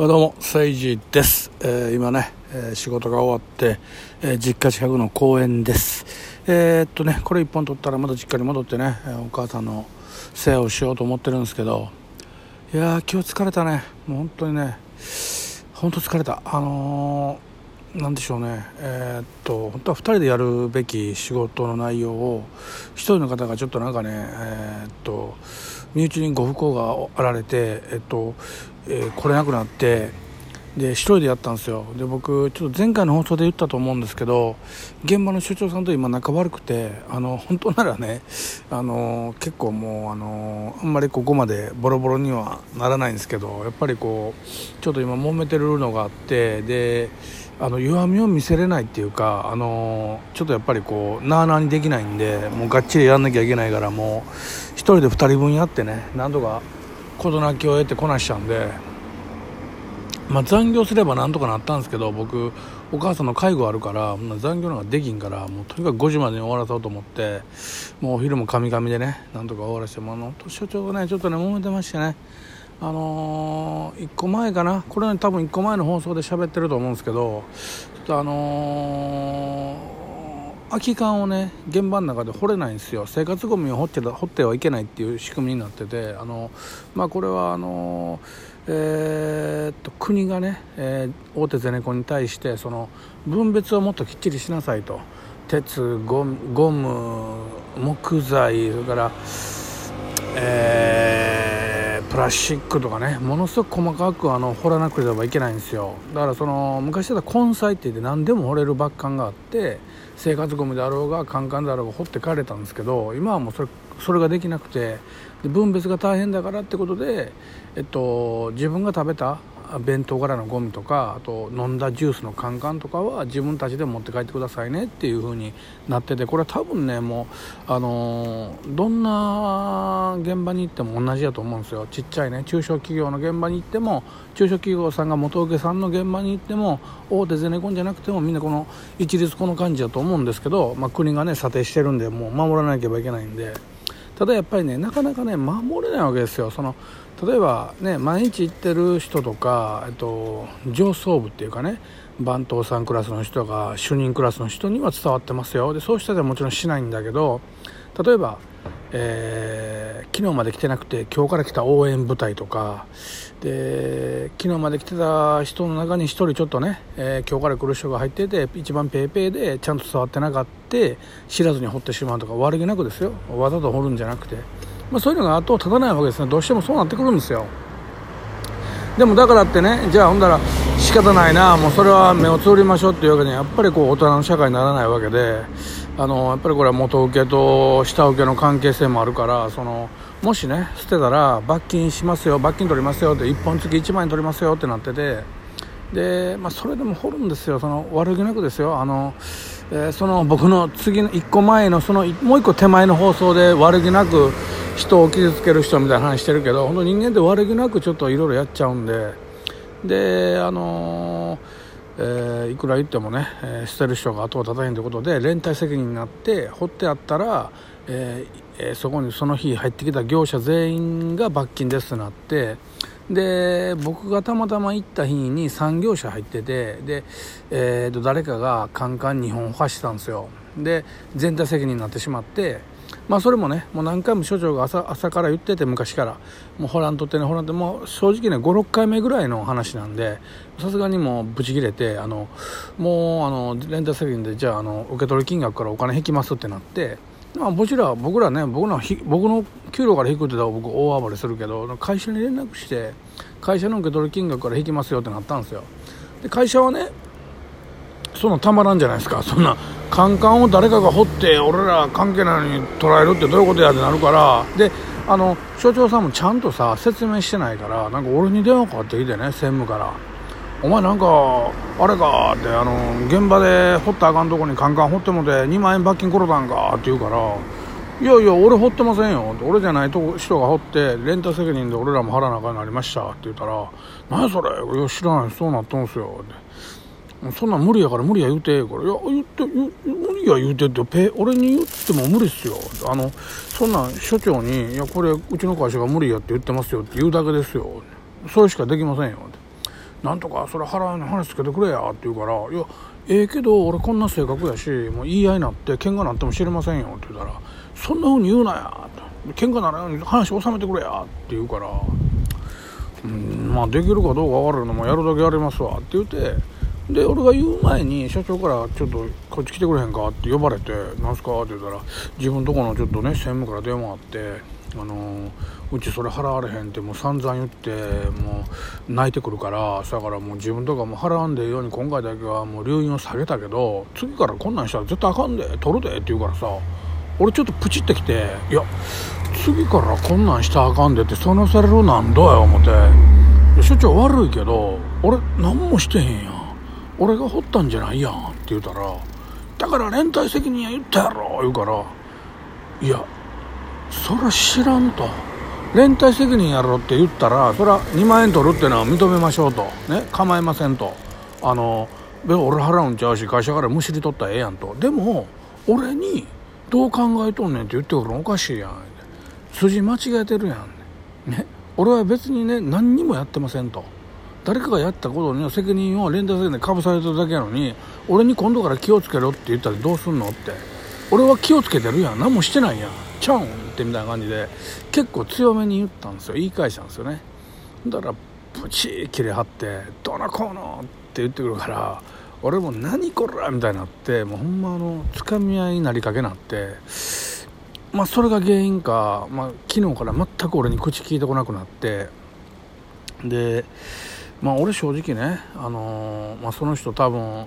どうも、セイジです。えー、今ね、えー、仕事が終わって、えー、実家近くの公園です。え、っとね、これ一本取ったらまた実家に戻ってね、お母さんの世話をしようと思ってるんですけど、いやー、今日疲れたね。もう本当にね、本当疲れた。あのー、なんでしょうね、えー、っと本当は2人でやるべき仕事の内容を1人の方がちょっとなんかね、えー、っと身内にご不幸があられて、えっとえー、来れなくなってで一人でやったんですよ。で僕ちょっと前回の放送で言ったと思うんですけど現場の所長さんと今仲悪くてあの本当ならねあの結構もうあのあんまりここまでボロボロにはならないんですけどやっぱりこうちょっと今揉めてるのがあってであの弱みを見せれないっていうかあのちょっとやっぱりこうなあなあにできないんでもうがっちりやんなきゃいけないからもう1人で2人分やってね何とか事なきを得てこなしちゃうんで、まあ、残業すればなんとかなったんですけど僕お母さんの介護あるから残業なんかできんからもうとにかく5時までに終わらそうと思ってもうお昼もカミカミでねなんとか終わらせてもあの所長がねちょっとね揉めてましてねあのー、1個前かなこれ、ね、多分1個前の放送で喋ってると思うんですけどちょっとあのー空き缶をね現場の中で掘れないんですよ。生活ごみを掘って掘ってはいけないっていう仕組みになっててあの、まあ、これはあの、えー、っと国がね、えー、大手ゼネコンに対してその分別をもっときっちりしなさいと。鉄ゴム木材それから、えー、プラスチックとかねものすごく細かくあの掘らなければいけないんですよ。だからその昔だったら根菜って言って何でも掘れるバッカンがあって生活ゴミであろうがカンカンであろうが掘って帰れたんですけど今はもうそれそれができなくてで分別が大変だからってことで、えっと、自分が食べた弁当からのゴミとかあと飲んだジュースのカンカンとかは自分たちで持って帰ってくださいねっていう風になっててこれは多分ねもうあのどんな現場に行っても同じだと思うんですよちっちゃいね中小企業の現場に行っても中小企業さんが元請けさんの現場に行っても大手ゼネコンじゃなくてもみんなこの一律この感じだと思うんですけど、まあ、国がね査定してるんでもう守らなければいけないんで。ただやっぱりねなかなかね守れないわけですよ。その例えばね毎日行ってる人とか、えっと、上層部っていうかね番頭さんクラスの人が主任クラスの人には伝わってますよ。でそうしたらもちろんしないんだけど例えばえー、昨日まで来てなくて今日から来た応援部隊とかで昨日まで来てた人の中に1人ちょっとね、えー、今日から来る人が入ってて一番ペーペーでちゃんと触ってなかった知らずに掘ってしまうとか悪気なくですよ。わざと掘るんじゃなくて、まあ、そういうのが後を絶たないわけですね。どうしてもそうなってくるんですよ。でもだからってねじゃあほんだら仕方ないなもうそれは目をつぶりましょうっていうわけにはやっぱりこう大人の社会にならないわけであのやっぱりこれは元請けと下請けの関係性もあるからそのもしね捨てたら罰金しますよ罰金取りますよって1本月1万円取りますよってなっててで、まあ、それでも掘るんですよその悪気なくですよ。あの、えー、その僕の次の1個前のそのもう1個手前の放送で悪気なく人を傷つける人みたいな話してるけど本当人間って悪気なくちょっといろいろやっちゃうんで。であのーえー、いくら言ってもね、えー、捨てる人が後を絶たへんということで連帯責任になって掘ってあったら、えー、そこにその日入ってきた業者全員が罰金ですとなってで僕がたまたま行った日に3業者入っててで、えー、と誰かがカンカン2本走ったんですよ。で全体責任になってしまってまあそれもねもう何回も所長が朝朝から言ってて昔からもうホランとってねホランってもう正直ね56回目ぐらいの話なんでさすがにもうブチ切れてあのもうあのレンタ責任でじゃああの受け取り金額からお金引きますってなってまあ、もちろん僕らね僕の僕の給料から引くって言ったら僕大暴れするけど会社に連絡して会社の受け取り金額から引きますよってなったんですよ。で会社はねそんなたまらんじゃないですか。そんなカンカンを誰かが掘って俺ら関係ないのに捉えるってどういうことやってなるから。であの所長さんもちゃんとさ説明してないからなんか俺に電話かかってきてね専務から「お前なんかあれか」ってあの現場で掘ったあかんとこにカンカン掘ってもて2万円罰金ころたんかって言うから「いやいや俺掘ってませんよ」って俺じゃないと人が掘ってレンタ責任で俺らも払わなあかんなりましたって言ったら「何それ？いや知らない。そうなったんすよ」って。そんなん無理やから無理や言うてからいや言って無理や言うてってペ俺に言っても無理っすよ。あのそんなん所長に「いやこれうちの会社が無理やって言ってますよ」って言うだけですよ。それしかできませんよ。なんとかそれ払うの話つけてくれや。って言うから「いやええけど俺こんな性格やしもう言い合いになって喧嘩なっても知りませんよ」って言ったら「そんなふうに言うなや」って「喧嘩ならように話収めてくれや」って言うから「うんまあできるかどうか分かるのもやるだけやりますわ」って言ってで俺が言う前に社長から「ちょっとこっち来てくれへんか?」って呼ばれて「なんすか?」って言ったら自分とこのちょっとね専務から電話あって「あのうちそれ払われへん」ってもう散々言ってもう泣いてくるからだからもう自分とかも払わんでように今回だけはもう留飲を下げたけど次からこんなんしたら絶対あかんで取るでって言うからさ俺ちょっとプチってきて「いや次からこんなんしたらあかんで」ってそのされるなんどや思って「所長悪いけど俺何もしてへんやん俺が掘ったんじゃないやん」って言うたら「だから連帯責任や言ったやろ」言うから「いやそら知らんと。連帯責任やろって言ったらそれは2万円取るっていうのは認めましょうと。ね構いませんと。あの俺払うんちゃうし会社からむしり取ったらええやんと。でも俺にどう考えとんねんって言ってくるのおかしいやん筋間違えてるやんね。俺は別にね何にもやってませんと。誰かがやったことには責任を連帯責任でかぶされてるだけやのに俺に今度から気をつけろって言ったらどうすんのって。俺は気をつけてるやん何もしてないやん。ちゃうんってみたいな感じで結構強めに言ったんですよ。言い返したんですよね。だからプチー切れ張って「どうのこうの」って言ってくるから俺も「何こら!」みたいになってもうほんまあのつかみ合いになりかけなってまあそれが原因か、まあ、昨日から全く俺に口聞いてこなくなってでまあ俺正直ね、あのー、まあ、その人多分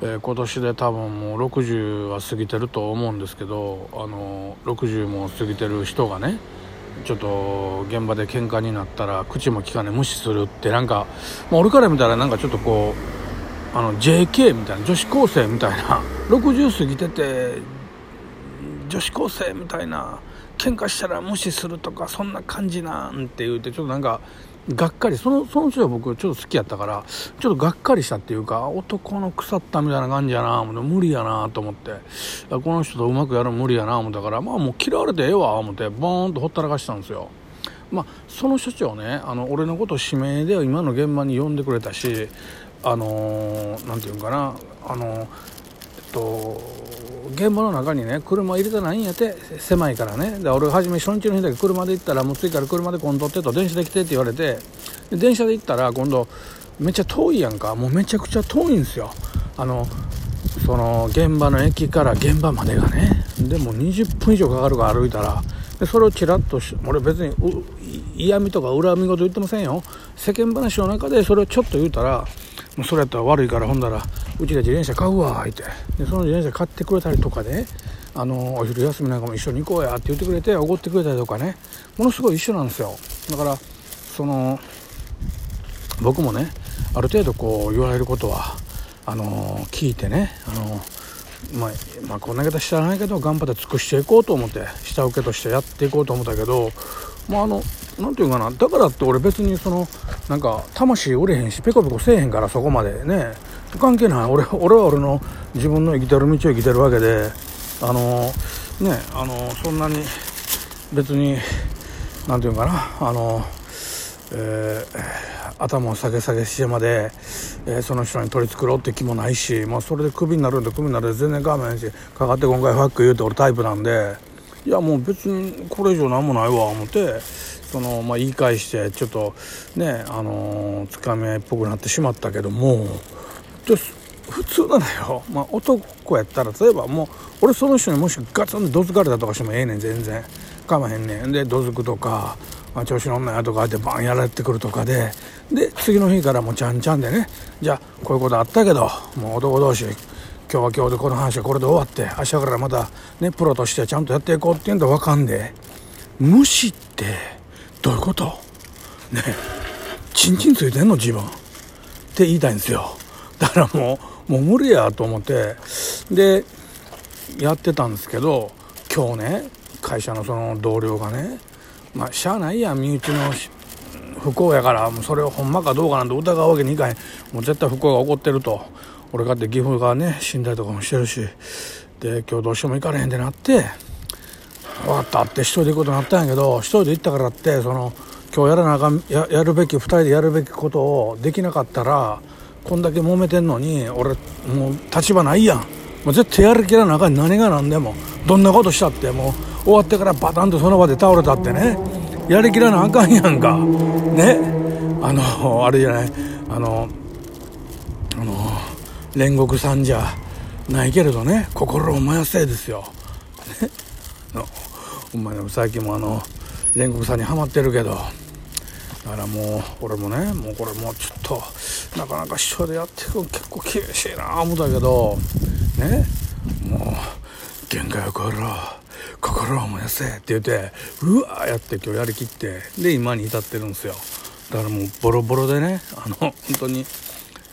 えー、今年で多分もう60は過ぎてると思うんですけど、あの60も過ぎてる人がねちょっと現場で喧嘩になったら口も利かね無視するってなんか、まあ、俺から見たらなんかちょっとこうあの JK みたいな女子高生みたいな60過ぎてて女子高生みたいな喧嘩したら無視するとかそんな感じなんて言うてちょっとなんかがっかり。そのその人は僕ちょっと好きやったからちょっとがっかりしたっていうか男の腐ったみたいな感じやな思って無理やなと思って。この人とうまくやるの無理やな思ったからまあもう嫌われてええわ思ってボーンとほったらかしたんですよ。まあその所長ねあの俺のこと指名で今の現場に呼んでくれたしあの何、ー、て言うんかなあのー、と現場の中にね車入れてないんやって狭いからね。で俺初め初日の日だけ車で行ったらもう次から車で今度ってと電車で来てって言われてで電車で行ったら今度めっちゃ遠いやんか。もうめちゃくちゃ遠いんですよ。あのその現場の駅から現場までがね。でも20分以上かかるから歩いたら。でそれをちらっと俺別に嫌味とか恨み事言ってませんよ。世間話の中でそれをちょっと言うたらもうそれやったら悪いからほんだらうちで自転車買うわって。でその自転車買ってくれたりとかで、ね、あのお昼休みなんかも一緒に行こうやって言ってくれておごってくれたりとかね。ものすごい一緒なんですよ。だからその僕もねある程度こう言われることはあの聞いてねあのまあ、まあ、こんな方知らないけど頑張って尽くしていこうと思って下請けとしてやっていこうと思ったけどまああの何て言うかなだからって俺別にそのなんか魂折れへんしペコペコせえへんからそこまで。ね関係ない。俺俺は俺の自分の生きてる道を生きてるわけで。あのねあのそんなに別に何て言うかな。あのえー、頭を下げ下げしてまで、えー、その人に取り繕って気もないし、まあ、それでクビになるんでクビになるんで全然我慢しかかって今回ファック言うて俺タイプなんでいやもう別にこれ以上何もないわ思って。その、まあ、言い返してちょっとねあのつかみ合いっぽくなってしまったけども普通なのよ、まあ、男やったら例えばもう俺その人にもしガツンとどつかれたとかしてもええねん全然。かまへんねん。でどつくとか、まあ、調子乗んなやとかってバンやられてくるとかで。で次の日からもうちゃんちゃんでね。じゃあこういうことあったけどもう男同士今日は今日でこの話はこれで終わって明日からまたねプロとしてちゃんとやっていこうっていうんで分かんで。無視って。どういうこと？ねチンチンついてんの自分。って言いたいんですよ。だからもうもう無理やと思って。でやってたんですけど今日ね会社のその同僚がねまあしゃあないや身内の不幸やからもうそれをほんまかどうかなんて疑うわけにいかへん。もう絶対不幸が起こってると。俺かって岐阜がね死んだりとかもしてるし。で今日どうしても行かれへんってなって分かったって一人で行くことになったんやけど一人で行ったからってその今日やらなあかんややるべき2人でやるべきことをできなかったらこんだけ揉めてんのに俺もう立場ないやん。もう絶対やる気らなあかん何が何でもどんなことしたってもう終わってからバタンとその場で倒れたってね。やりきらなあかんやんか。ね。あのあれじゃない。あのあの煉獄さんじゃないけれどね。心を燃やせですよ、ね、お前最近もあの煉獄さんにはまってるけど。だからもう俺もねもうこれもうちょっとなかなか一緒でやっていくの結構厳しいな思ったけど。ね？もう限界を超えろ心を燃やせって言ってうわーやって今日やりきってで今に至ってるんですよ。だからもうボロボロでねあの本当に。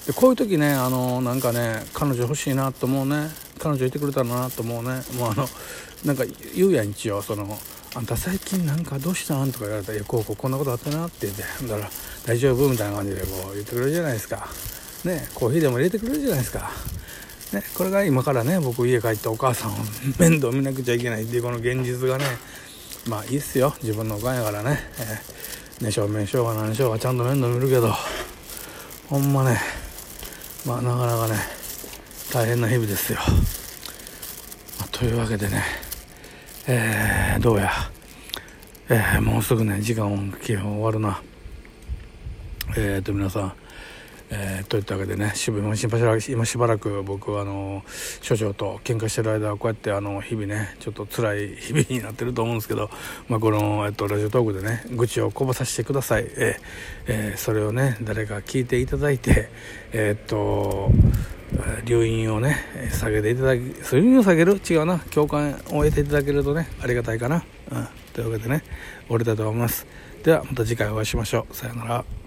でこういう時ねあのなんかね彼女欲しいなと思うね。彼女いてくれたらなと思うね。もうあのなんか言うやん一応そのあんた最近なんかどうした？ん?」とか言われたら「いやこうこうこんなことあったな」って言ってだから「大丈夫?」みたいな感じでこう言ってくれるじゃないですか。ねコーヒーでも入れてくれるじゃないですか。ねこれが今からね僕家帰ってお母さんを面倒見なくちゃいけないっていうこの現実がねまあいいっすよ。自分のおかんやからね、えー、ね正面しようが何しようがちゃんと面倒見るけど。ほんまねまあなかなかね大変な日々ですよ、まあ、というわけでねえー、どうや、えー、もうすぐね時間基本終わるな。えっ、ー、と皆さん。えー、といったわけでね渋今しばらく今しばらく僕はあの所長と喧嘩してる間はこうやってあの日々ねちょっと辛い日々になってると思うんですけど、まあ、この、えっと、ラジオトークでね愚痴をこぼさせてください、えーえー、それをね誰か聞いていただいてえー、っと留飲をね下げていただき留飲を下げる違うな共感を得ていただけるとねありがたいかな、うん、というわけでね終わりたいと思います。ではまた次回お会いしましょう。さようなら。